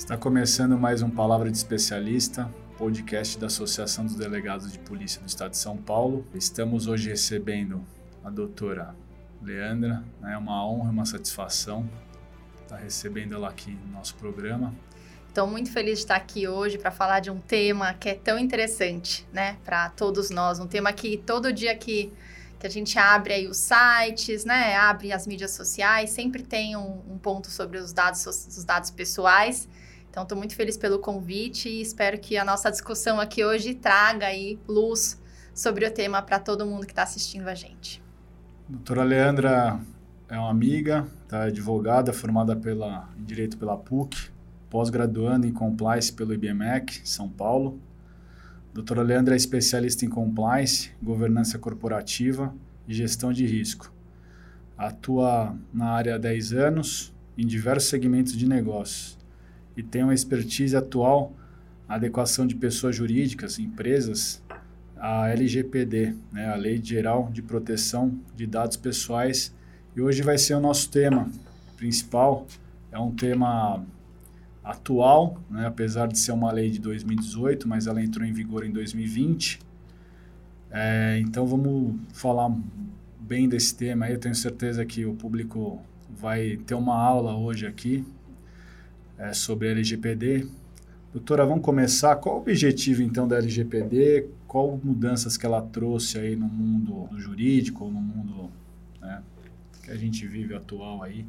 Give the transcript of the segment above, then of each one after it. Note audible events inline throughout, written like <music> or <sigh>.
Está começando mais um Palavra de Especialista, podcast da Associação dos Delegados de Polícia do Estado de São Paulo. Estamos hoje recebendo a doutora Leandra, é uma honra uma satisfação estar recebendo ela aqui no nosso programa. Estou muito feliz de estar aqui hoje para falar de um tema que é tão interessante, né, para todos nós, um tema que todo dia que que a gente abre aí os sites, né, abre as mídias sociais, sempre tem um, um ponto sobre os dados, os dados pessoais. Então, estou muito feliz pelo convite e espero que a nossa discussão aqui hoje traga aí luz sobre o tema para todo mundo que está assistindo a gente. Doutora Leandra é uma amiga, tá advogada, formada pela, em Direito pela PUC, pós-graduando em Compliance pelo IBMEC, São Paulo, Doutora Leandra é especialista em compliance, governança corporativa e gestão de risco. Atua na área há 10 anos em diversos segmentos de negócios e tem uma expertise atual na adequação de pessoas jurídicas, empresas, à LGPD, né, a Lei Geral de Proteção de Dados Pessoais. E hoje vai ser o nosso tema principal. É um tema atual, né, apesar de ser uma lei de 2018, mas ela entrou em vigor em 2020. É, então vamos falar bem desse tema. Eu tenho certeza que o público vai ter uma aula hoje aqui é, sobre LGPD. Doutora, vamos começar. Qual o objetivo então da LGPD? Qual mudanças que ela trouxe aí no mundo jurídico, no mundo né, que a gente vive atual aí?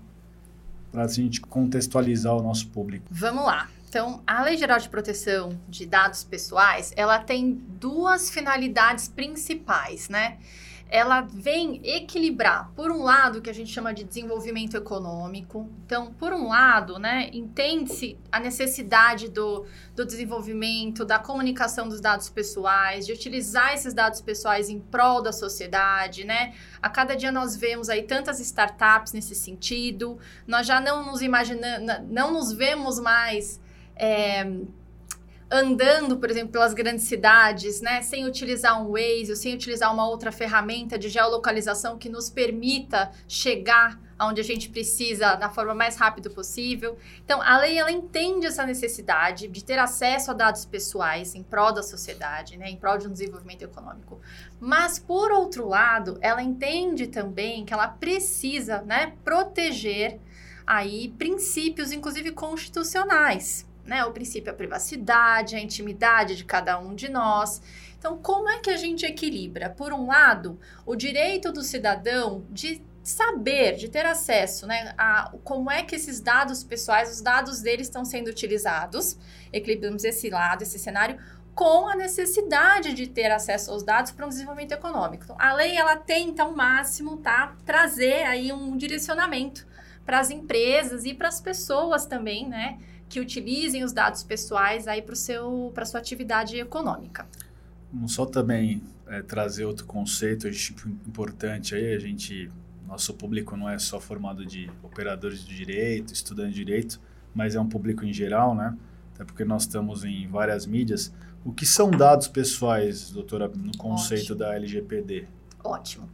para a gente contextualizar o nosso público. Vamos lá. Então, a Lei Geral de Proteção de Dados Pessoais, ela tem duas finalidades principais, né? Ela vem equilibrar, por um lado, o que a gente chama de desenvolvimento econômico. Então, por um lado, né, entende-se a necessidade do, do desenvolvimento, da comunicação dos dados pessoais, de utilizar esses dados pessoais em prol da sociedade, né? A cada dia nós vemos aí tantas startups nesse sentido. Nós já não nos imaginamos, não nos vemos mais. É, andando, por exemplo, pelas grandes cidades, né, sem utilizar um Waze, ou sem utilizar uma outra ferramenta de geolocalização que nos permita chegar aonde a gente precisa da forma mais rápida possível. Então, a lei ela entende essa necessidade de ter acesso a dados pessoais em prol da sociedade, né, em prol de um desenvolvimento econômico. Mas por outro lado, ela entende também que ela precisa, né, proteger aí princípios inclusive constitucionais né? O princípio da privacidade, a intimidade de cada um de nós. Então, como é que a gente equilibra? Por um lado, o direito do cidadão de saber, de ter acesso, né, a como é que esses dados pessoais, os dados deles estão sendo utilizados. Equilibramos esse lado, esse cenário com a necessidade de ter acesso aos dados para um desenvolvimento econômico. Então, a lei ela tenta ao máximo, tá, trazer aí um direcionamento para as empresas e para as pessoas também, né, que utilizem os dados pessoais aí para seu para sua atividade econômica. Vamos só também é, trazer outro conceito importante aí, a gente nosso público não é só formado de operadores de direito, estudantes de direito, mas é um público em geral, né? Até porque nós estamos em várias mídias. O que são dados pessoais, doutora, no conceito Ótimo. da LGPD? Ótimo.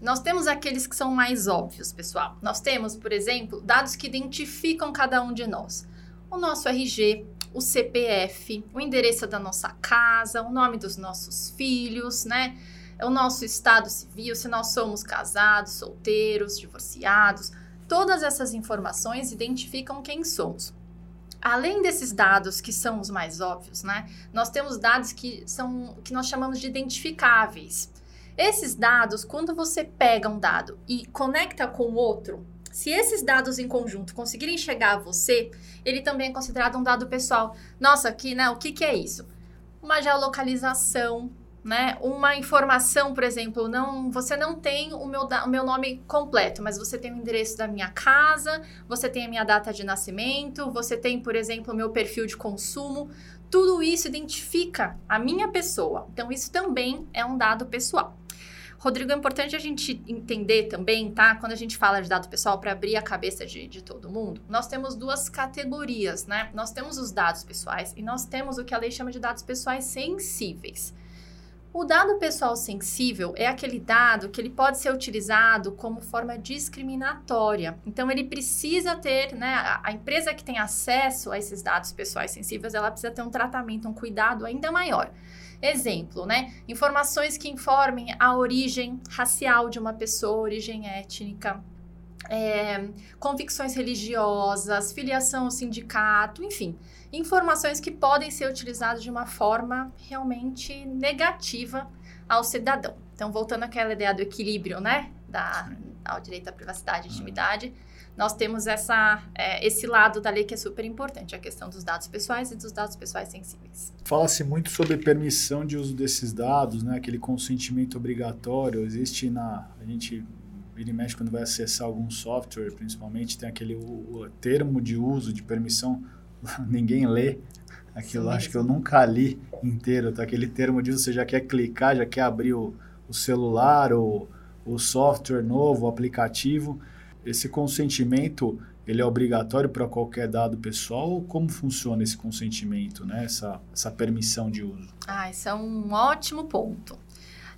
Nós temos aqueles que são mais óbvios, pessoal. Nós temos, por exemplo, dados que identificam cada um de nós o nosso RG, o CPF, o endereço da nossa casa, o nome dos nossos filhos, né? O nosso estado civil, se nós somos casados, solteiros, divorciados. Todas essas informações identificam quem somos. Além desses dados que são os mais óbvios, né? Nós temos dados que são que nós chamamos de identificáveis. Esses dados, quando você pega um dado e conecta com outro, se esses dados em conjunto conseguirem chegar a você, ele também é considerado um dado pessoal. Nossa, aqui, né? O que, que é isso? Uma geolocalização, né? Uma informação, por exemplo, não, você não tem o meu, o meu nome completo, mas você tem o endereço da minha casa, você tem a minha data de nascimento, você tem, por exemplo, o meu perfil de consumo. Tudo isso identifica a minha pessoa. Então, isso também é um dado pessoal. Rodrigo, é importante a gente entender também, tá? Quando a gente fala de dado pessoal, para abrir a cabeça de, de todo mundo, nós temos duas categorias, né? Nós temos os dados pessoais e nós temos o que a lei chama de dados pessoais sensíveis. O dado pessoal sensível é aquele dado que ele pode ser utilizado como forma discriminatória. Então, ele precisa ter, né, a, empresa que tem acesso a esses dados pessoais sensíveis, ela precisa ter um tratamento, um cuidado ainda maior. Exemplo, né? Informações que informem a origem racial de uma pessoa, origem étnica, é, convicções religiosas, filiação ao sindicato, enfim, informações que podem ser utilizadas de uma forma realmente negativa ao cidadão. Então, voltando àquela ideia do equilíbrio, né, da, ao direito à privacidade e intimidade, nós temos essa, é, esse lado da lei que é super importante, a questão dos dados pessoais e dos dados pessoais sensíveis. Fala-se muito sobre permissão de uso desses dados, né, aquele consentimento obrigatório, existe na... a gente vira e mexe quando vai acessar algum software, principalmente, tem aquele o, o termo de uso, de permissão, <laughs> ninguém lê. Aquilo Sim, acho que eu nunca li inteiro, tá? Aquele termo de uso, você já quer clicar, já quer abrir o, o celular, o, o software novo, o aplicativo. Esse consentimento, ele é obrigatório para qualquer dado pessoal? Como funciona esse consentimento, né? Essa, essa permissão de uso? Ah, isso é um ótimo ponto.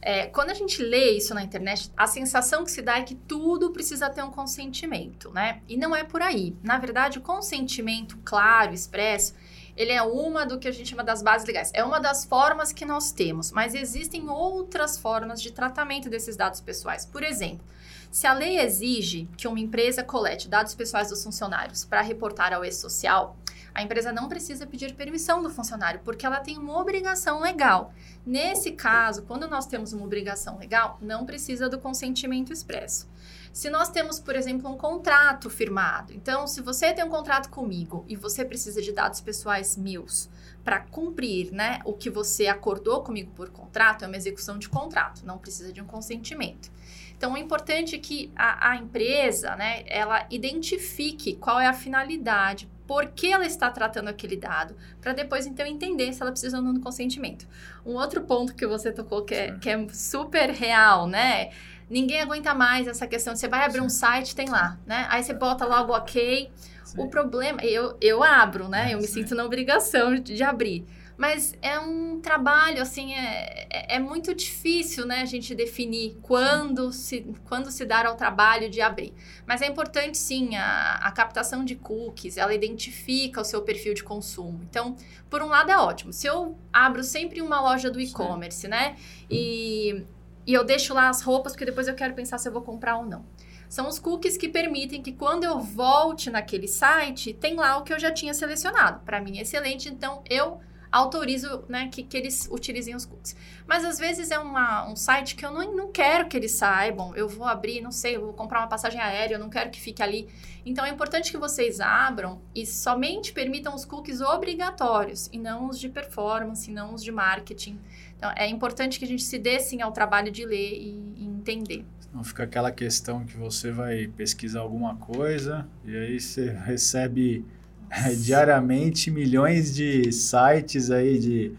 É, quando a gente lê isso na internet, a sensação que se dá é que tudo precisa ter um consentimento, né? E não é por aí. Na verdade, o consentimento claro, expresso, ele é uma do que a gente chama das bases legais. É uma das formas que nós temos, mas existem outras formas de tratamento desses dados pessoais. Por exemplo, se a lei exige que uma empresa colete dados pessoais dos funcionários para reportar ao e-social, a empresa não precisa pedir permissão do funcionário, porque ela tem uma obrigação legal. Nesse caso, quando nós temos uma obrigação legal, não precisa do consentimento expresso. Se nós temos, por exemplo, um contrato firmado, então, se você tem um contrato comigo e você precisa de dados pessoais meus para cumprir né, o que você acordou comigo por contrato, é uma execução de contrato, não precisa de um consentimento. Então, é importante que a, a empresa, né, ela identifique qual é a finalidade, por que ela está tratando aquele dado, para depois então entender se ela precisa ou não do consentimento. Um outro ponto que você tocou que é, que é super real, né? Ninguém aguenta mais essa questão. Você vai abrir um site, tem lá, né? Aí você bota logo ok. Sim. O problema, eu, eu abro, né? Eu me Sim. sinto na obrigação de, de abrir. Mas é um trabalho, assim, é, é, é, muito difícil, né, a gente definir quando se, quando se dar ao trabalho de abrir. Mas é importante, sim, a, a captação de cookies, ela identifica o seu perfil de consumo. Então, por um lado é ótimo. Se eu abro sempre uma loja do e-commerce, né, e, e eu deixo lá as roupas, porque depois eu quero pensar se eu vou comprar ou não são os cookies que permitem que quando eu volte naquele site, tem lá o que eu já tinha selecionado. Para mim é excelente, então eu autorizo né, que, que eles utilizem os cookies. Mas às vezes é uma, um site que eu não, não quero que eles saibam. Eu vou abrir, não sei, vou comprar uma passagem aérea, eu não quero que fique ali. Então é importante que vocês abram e somente permitam os cookies obrigatórios e não os de performance, não os de marketing. Então é importante que a gente se dê sim ao trabalho de ler e, e entender. Não fica aquela questão que você vai pesquisar alguma coisa e aí você recebe <laughs> diariamente milhões de sites aí de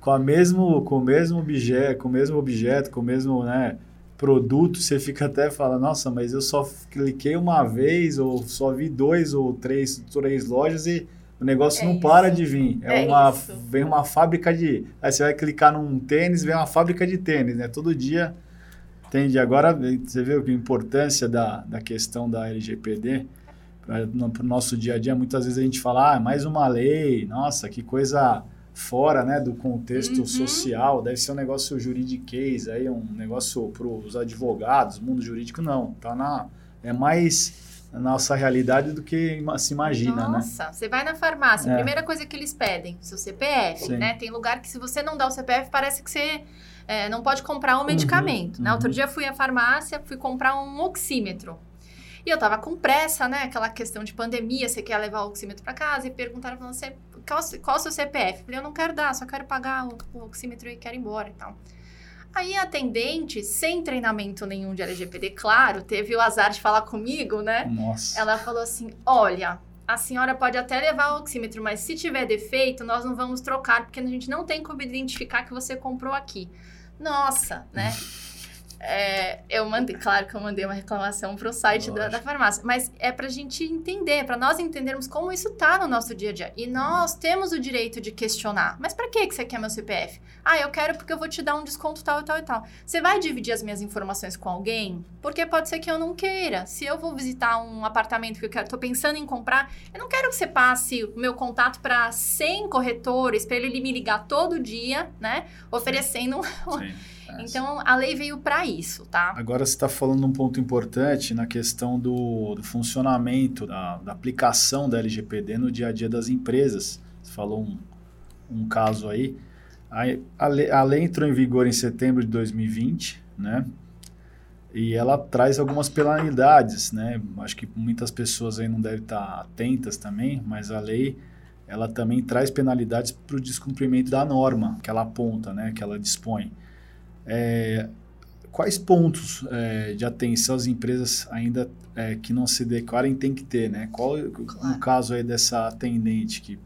com a mesmo com o mesmo objeto, com o mesmo objeto, com o mesmo, né, produto, você fica até fala, nossa, mas eu só cliquei uma vez ou só vi dois ou três, três lojas e o negócio é não isso. para de vir. É, é uma isso. vem uma fábrica de, aí você vai clicar num tênis, vem uma fábrica de tênis, né? Todo dia tem agora você vê a importância da, da questão da LGPD para o nosso dia a dia, muitas vezes a gente fala, ah, mais uma lei, nossa, que coisa fora né, do contexto uhum. social, deve ser um negócio juridiquês, aí, um negócio para os advogados, mundo jurídico, não, tá na, é mais na nossa realidade do que se imagina, nossa, né? Nossa, você vai na farmácia, é. a primeira coisa que eles pedem, seu CPF, Sim. né? Tem lugar que se você não dá o CPF, parece que você é, não pode comprar um medicamento, uhum, né? Uhum. Outro dia fui à farmácia, fui comprar um oxímetro. E eu tava com pressa, né? Aquela questão de pandemia, você quer levar o oxímetro para casa e perguntaram pra você qual, qual o seu CPF? Eu falei, eu não quero dar, só quero pagar o, o oxímetro e quero ir embora e tal. Aí a atendente, sem treinamento nenhum de LGPD, claro, teve o azar de falar comigo, né? Nossa. Ela falou assim: olha, a senhora pode até levar o oxímetro, mas se tiver defeito, nós não vamos trocar, porque a gente não tem como identificar que você comprou aqui. Nossa, né? <laughs> É, eu, mandei, claro que eu mandei uma reclamação para o site da, da, farmácia, mas é para a gente entender, para nós entendermos como isso está no nosso dia a dia. E nós temos o direito de questionar. Mas para que você quer meu CPF? Ah, eu quero porque eu vou te dar um desconto tal e tal e tal. Você vai dividir as minhas informações com alguém? Porque pode ser que eu não queira. Se eu vou visitar um apartamento que eu quero, tô pensando em comprar, eu não quero que você passe o meu contato para 100 corretores, para ele me ligar todo dia, né? Oferecendo. Sim. <laughs> Então, a lei veio para isso, tá? Agora, você está falando um ponto importante na questão do, do funcionamento, da, da, aplicação da LGPD no dia a dia das empresas. Você falou um, um caso aí. A, a, lei, a lei entrou em vigor em setembro de 2020, né? E ela traz algumas penalidades, né? Acho que muitas pessoas aí não devem estar atentas também, mas a lei ela também traz penalidades para o descumprimento da norma que ela aponta, né? Que ela dispõe. É, quais pontos é, de atenção as empresas ainda é, que não se adequarem tem que ter, né? Qual claro. o caso aí dessa atendente que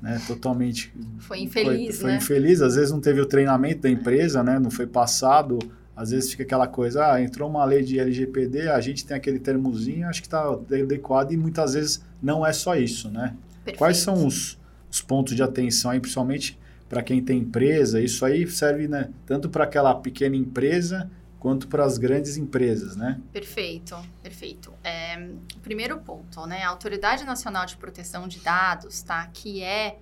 né, totalmente foi infeliz, foi, foi né? infeliz, às vezes não teve o treinamento da empresa, né? Não foi passado, às vezes fica aquela coisa, ah, entrou uma lei de LGPD, a gente tem aquele termozinho, acho que está adequado e muitas vezes não é só isso, né? Perfeito. Quais são os, os pontos de atenção aí, principalmente para quem tem empresa, isso aí serve né, tanto para aquela pequena empresa quanto para as grandes empresas, né? Perfeito, perfeito. É, primeiro ponto, né? A Autoridade Nacional de Proteção de Dados, tá? Que é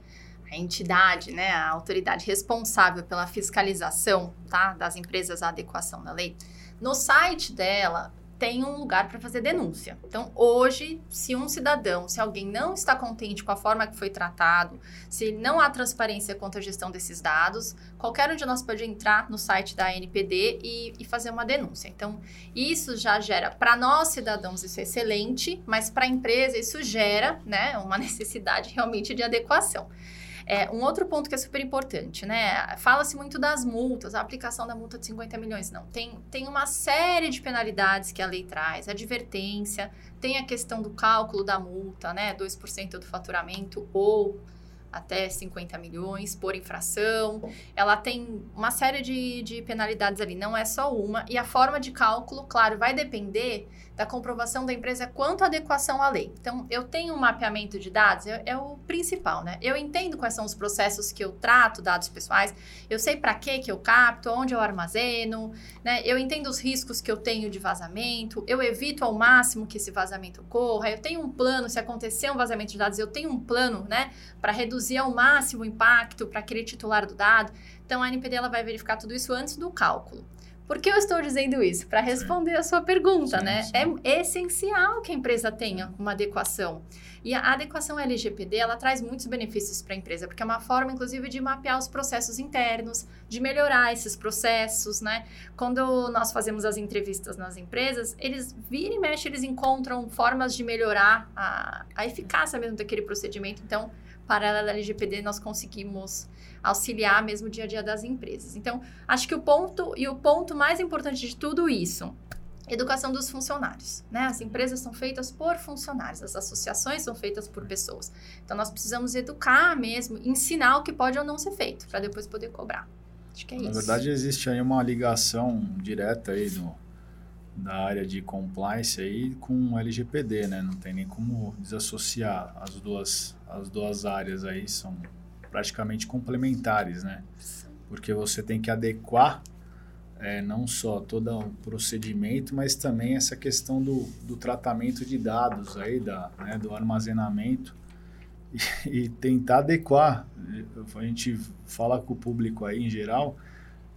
a entidade, né? A autoridade responsável pela fiscalização, tá? Das empresas à adequação da lei. No site dela, tem um lugar para fazer denúncia. Então, hoje, se um cidadão, se alguém não está contente com a forma que foi tratado, se não há transparência quanto à gestão desses dados, qualquer um de nós pode entrar no site da NPD e, e fazer uma denúncia. Então, isso já gera, para nós cidadãos, isso é excelente, mas para a empresa, isso gera né, uma <laughs> necessidade realmente de adequação. É, um outro ponto que é super importante, né? Fala-se muito das multas, a aplicação da multa de 50 milhões. Não, tem, tem uma série de penalidades que a lei traz, advertência, tem a questão do cálculo da multa, né? 2% do faturamento ou até 50 milhões por infração. Ela tem uma série de, de penalidades ali, não é só uma. E a forma de cálculo, claro, vai depender da comprovação da empresa quanto à adequação à lei. Então, eu tenho um mapeamento de dados, é, é o principal, né? Eu entendo quais são os processos que eu trato dados pessoais, eu sei para que que eu capto, onde eu armazeno, né? Eu entendo os riscos que eu tenho de vazamento, eu evito ao máximo que esse vazamento ocorra, eu tenho um plano, se acontecer um vazamento de dados, eu tenho um plano, né, para reduzir ao máximo o impacto para aquele titular do dado. Então, a NPD ela vai verificar tudo isso antes do cálculo. Por que eu estou dizendo isso? Para responder a sua pergunta, sim, né? Sim. É essencial que a empresa tenha uma adequação. E a adequação LGPD, ela traz muitos benefícios para a empresa, porque é uma forma, inclusive, de mapear os processos internos, de melhorar esses processos, né? Quando nós fazemos as entrevistas nas empresas, eles viram e mexem, eles encontram formas de melhorar a, a eficácia mesmo daquele procedimento. Então, paralela à LGPD, nós conseguimos auxiliar mesmo o dia a dia das empresas. Então, acho que o ponto e o ponto mais importante de tudo isso educação dos funcionários, né? As empresas são feitas por funcionários, as associações são feitas por pessoas. Então nós precisamos educar mesmo, ensinar o que pode ou não ser feito para depois poder cobrar. Acho que é Na isso. Na verdade existe aí uma ligação direta aí no, da área de compliance aí com LGPD, né? Não tem nem como desassociar as duas as duas áreas aí são praticamente complementares, né? Porque você tem que adequar é, não só todo o procedimento, mas também essa questão do, do tratamento de dados aí, da, né, do armazenamento <laughs> e, e, tentar adequar. A gente fala com o público aí em geral,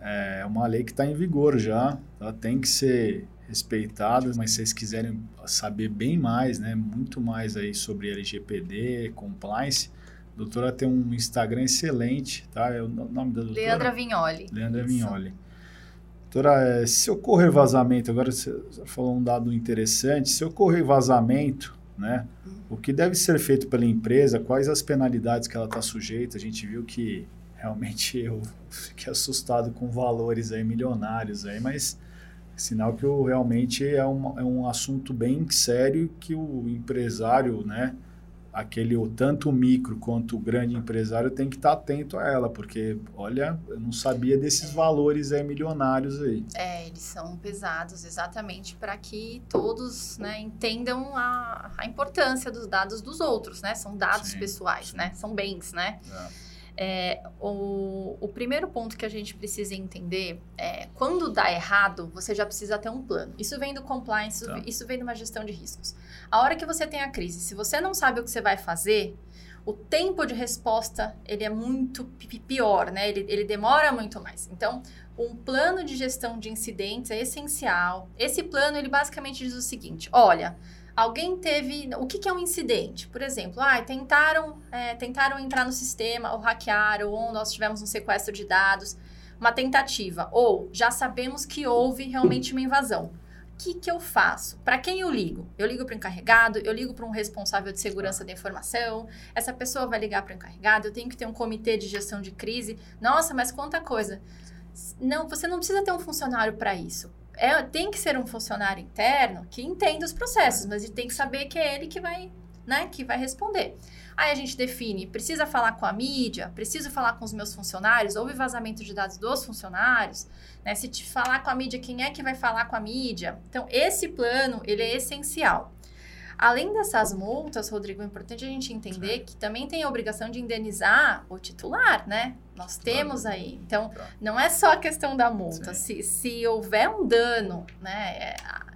é uma lei que está em vigor já, ela tem que ser respeitada, mas se vocês quiserem saber bem mais, né, muito mais aí sobre LGPD, compliance, a doutora tem um Instagram excelente, tá? É o nome da doutora? Leandra Vignoli. Leandra Isso. Vignoli. Doutora, é, se ocorrer vazamento, agora você falou um dado interessante, se ocorrer vazamento, né? Hum. O que deve ser feito pela empresa, quais as penalidades que ela está sujeita? A gente viu que realmente <laughs> eu fiquei assustado com valores aí milionários aí, mas sinal que o, realmente é um, é um assunto bem sério que o empresário, né? aquele tanto o micro quanto o grande empresário tem que estar atento a ela, porque olha, eu não sabia desses valores aí milionários aí. É, eles são pesados exatamente para que todos né, entendam a, a importância dos dados dos outros, né? São dados sim, pessoais, sim. né? São bens, né? É. É, o, o primeiro ponto que a gente precisa entender é quando dá errado, você já precisa ter um plano. Isso vem do compliance, tá. isso vem de uma gestão de riscos. A hora que você tem a crise, se você não sabe o que você vai fazer, o tempo de resposta ele é muito pior, né? Ele, ele demora muito mais. Então, um plano de gestão de incidentes é essencial. Esse plano ele basicamente diz o seguinte: olha, Alguém teve. O que, que é um incidente? Por exemplo, ah, tentaram, é, tentaram entrar no sistema, ou hackearam, ou nós tivemos um sequestro de dados, uma tentativa. Ou já sabemos que houve realmente uma invasão. O que, que eu faço? Para quem eu ligo? Eu ligo para o encarregado, eu ligo para um responsável de segurança da informação, essa pessoa vai ligar para o encarregado, eu tenho que ter um comitê de gestão de crise. Nossa, mas quanta coisa. Não, você não precisa ter um funcionário para isso é, tem que ser um funcionário interno que entenda os processos, mas ele tem que saber que é ele que vai, né, que vai responder. Aí a gente define, precisa falar com a mídia, preciso falar com os meus funcionários, houve vazamento de dados dos funcionários, né? Se te falar com a mídia, quem é que vai falar com a mídia? Então, esse plano, ele é essencial. Além dessas multas, Rodrigo, é importante a gente entender que também tem a obrigação de indenizar o titular, né? Nós temos aí. Então, não é só a questão da multa. Se, se houver um dano, né, é,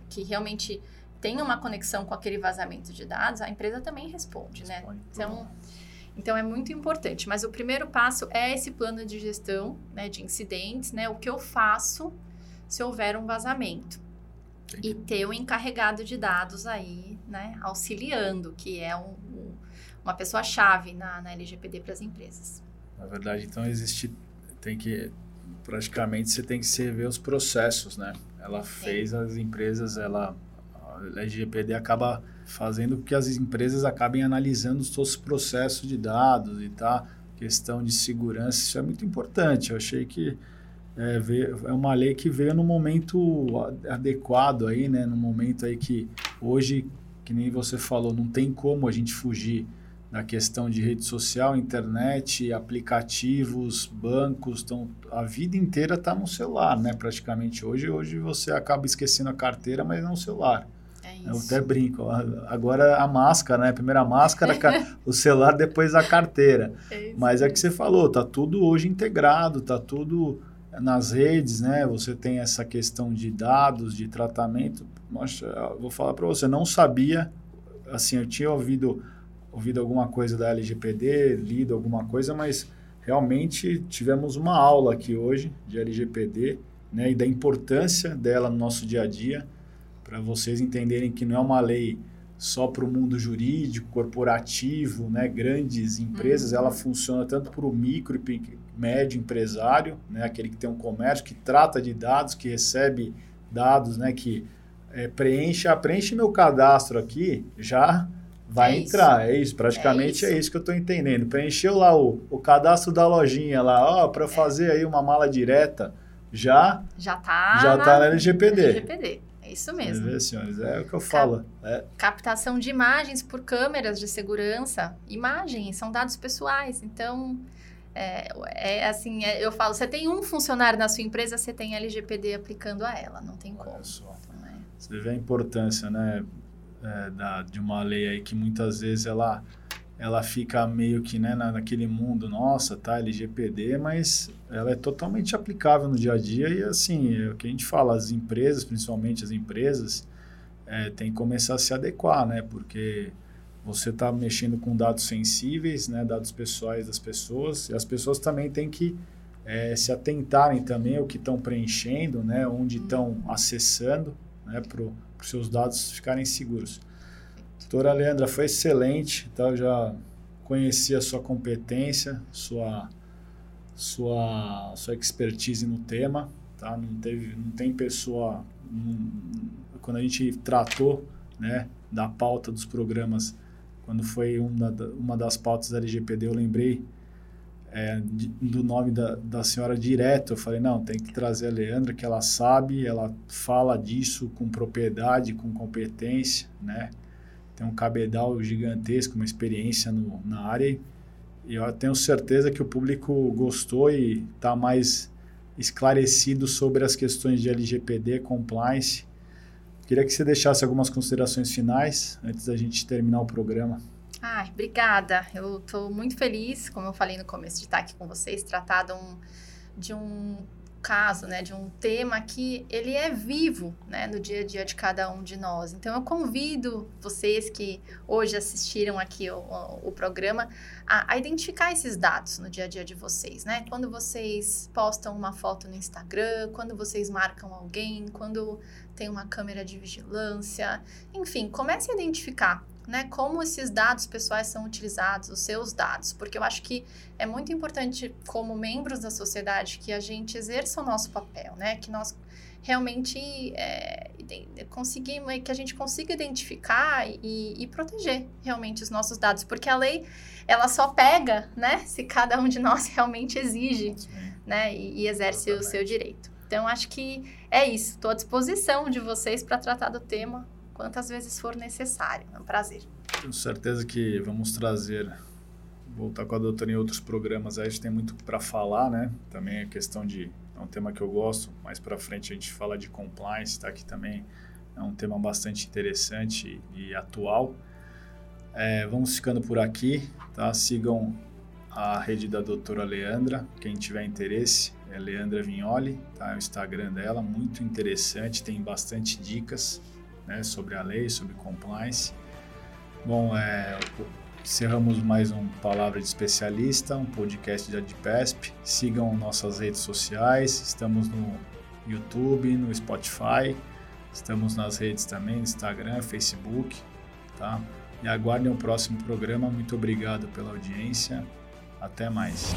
que realmente tem uma conexão com aquele vazamento de dados, a empresa também responde, né? Então, então é muito importante. Mas o primeiro passo é esse plano de gestão né, de incidentes, né? O que eu faço se houver um vazamento. E ter um encarregado de dados aí, né, auxiliando, que é um, um, uma pessoa-chave na, na LGPD para as empresas. Na verdade, então existe, tem que, praticamente você tem que servir os processos, né? Ela fez as empresas, ela, a LGPD acaba fazendo com que as empresas acabem analisando os seus processos de dados e tá, questão de segurança, isso é muito importante. Eu achei que é, é uma lei que veio no momento adequado aí, né? No momento aí que hoje, que nem você falou, não tem como a gente fugir da questão de rede social, internet, aplicativos, bancos, então a vida inteira está no celular, né? Praticamente hoje, hoje você acaba esquecendo a carteira, mas não o celular. É isso. Eu até brinco. Agora a máscara, né? Primeiro a máscara, <laughs> o celular, depois a carteira. É mas é que você falou, tá tudo hoje integrado, tá tudo nas redes, né? Você tem essa questão de dados, de tratamento. Mas vou falar para você, não sabia, assim, eu tinha ouvido ouvido alguma coisa da LGPD, lido alguma coisa, mas realmente tivemos uma aula aqui hoje de LGPD, né, e da importância dela no nosso dia a dia, para vocês entenderem que não é uma lei só para o mundo jurídico, corporativo, né, grandes empresas, uhum. ela funciona tanto para o micro e médio empresário, né, aquele que tem um comércio, que trata de dados, que recebe dados, né, que é, preenche, ah, preenche meu cadastro aqui, já vai é entrar. Isso. É isso, praticamente é isso, é isso que eu estou entendendo. Preencheu lá o, o cadastro da lojinha lá, ó, para é. fazer aí uma mala direta, já já tá já na, tá na LGPD. LGPD. É isso mesmo. Vê, senhores, é o que eu falo. É. Captação de imagens por câmeras de segurança. Imagens são dados pessoais, então é, é assim, é, eu falo, você tem um funcionário na sua empresa, você tem LGPD aplicando a ela, não tem como. Então, é. Você vê a importância, né, é, da, de uma lei aí que muitas vezes ela, ela fica meio que né, naquele mundo, nossa, tá, LGPD, mas ela é totalmente aplicável no dia a dia e assim, é o que a gente fala, as empresas, principalmente as empresas, é, tem que começar a se adequar, né, porque você está mexendo com dados sensíveis, né, dados pessoais das pessoas, e as pessoas também têm que é, se atentarem também ao que estão preenchendo, né, onde estão acessando, né, para os seus dados ficarem seguros. Doutora Leandra, foi excelente, tá? eu já conheci a sua competência, sua, sua, sua expertise no tema, tá? não, teve, não tem pessoa, não, quando a gente tratou né, da pauta dos programas quando foi uma, uma das pautas da LGPD, eu lembrei é, do nome da, da senhora direto. Eu falei, não, tem que trazer a Leandra, que ela sabe, ela fala disso com propriedade, com competência, né? Tem um cabedal gigantesco, uma experiência no, na área e eu tenho certeza que o público gostou e está mais esclarecido sobre as questões de LGPD, compliance. Queria que você deixasse algumas considerações finais antes da gente terminar o programa. Ah, obrigada. Eu estou muito feliz, como eu falei no começo, de estar aqui com vocês, tratar de um, de um caso, né, de um tema que ele é vivo, né, no dia a dia de cada um de nós. Então eu convido vocês que hoje assistiram aqui o, o, o programa a, a, identificar esses dados no dia a dia de vocês, né? Quando vocês postam uma foto no Instagram, quando vocês marcam alguém, quando tem uma câmera de vigilância, enfim, comece a identificar né, como esses dados pessoais são utilizados, os seus dados, porque eu acho que é muito importante, como membros da sociedade, que a gente exerça o nosso papel, né, que nós realmente é, conseguimos, que a gente consiga identificar e, e, proteger realmente os nossos dados, porque a lei ela só pega, né, se cada um de nós <laughs> realmente exige, né, e, e exerce o seu direito. Então acho que é isso. Estou à disposição de vocês para tratar do tema quantas vezes for necessário. É um prazer. Tenho certeza que vamos trazer, voltar com a doutora em outros programas. Aí a gente tem muito para falar, né? Também a questão de. É um tema que eu gosto. Mais para frente a gente fala de compliance, tá? aqui também é um tema bastante interessante e atual. É, vamos ficando por aqui, tá? Sigam a rede da doutora Leandra, quem tiver interesse, é Leandra Vignoli, tá? É o Instagram dela, muito interessante, tem bastante dicas né, sobre a lei, sobre compliance. Bom, é, encerramos mais um Palavra de Especialista, um podcast da DPESP. Sigam nossas redes sociais, estamos no YouTube, no Spotify, estamos nas redes também, Instagram, Facebook, tá? E aguardem o próximo programa. Muito obrigado pela audiência. Até mais.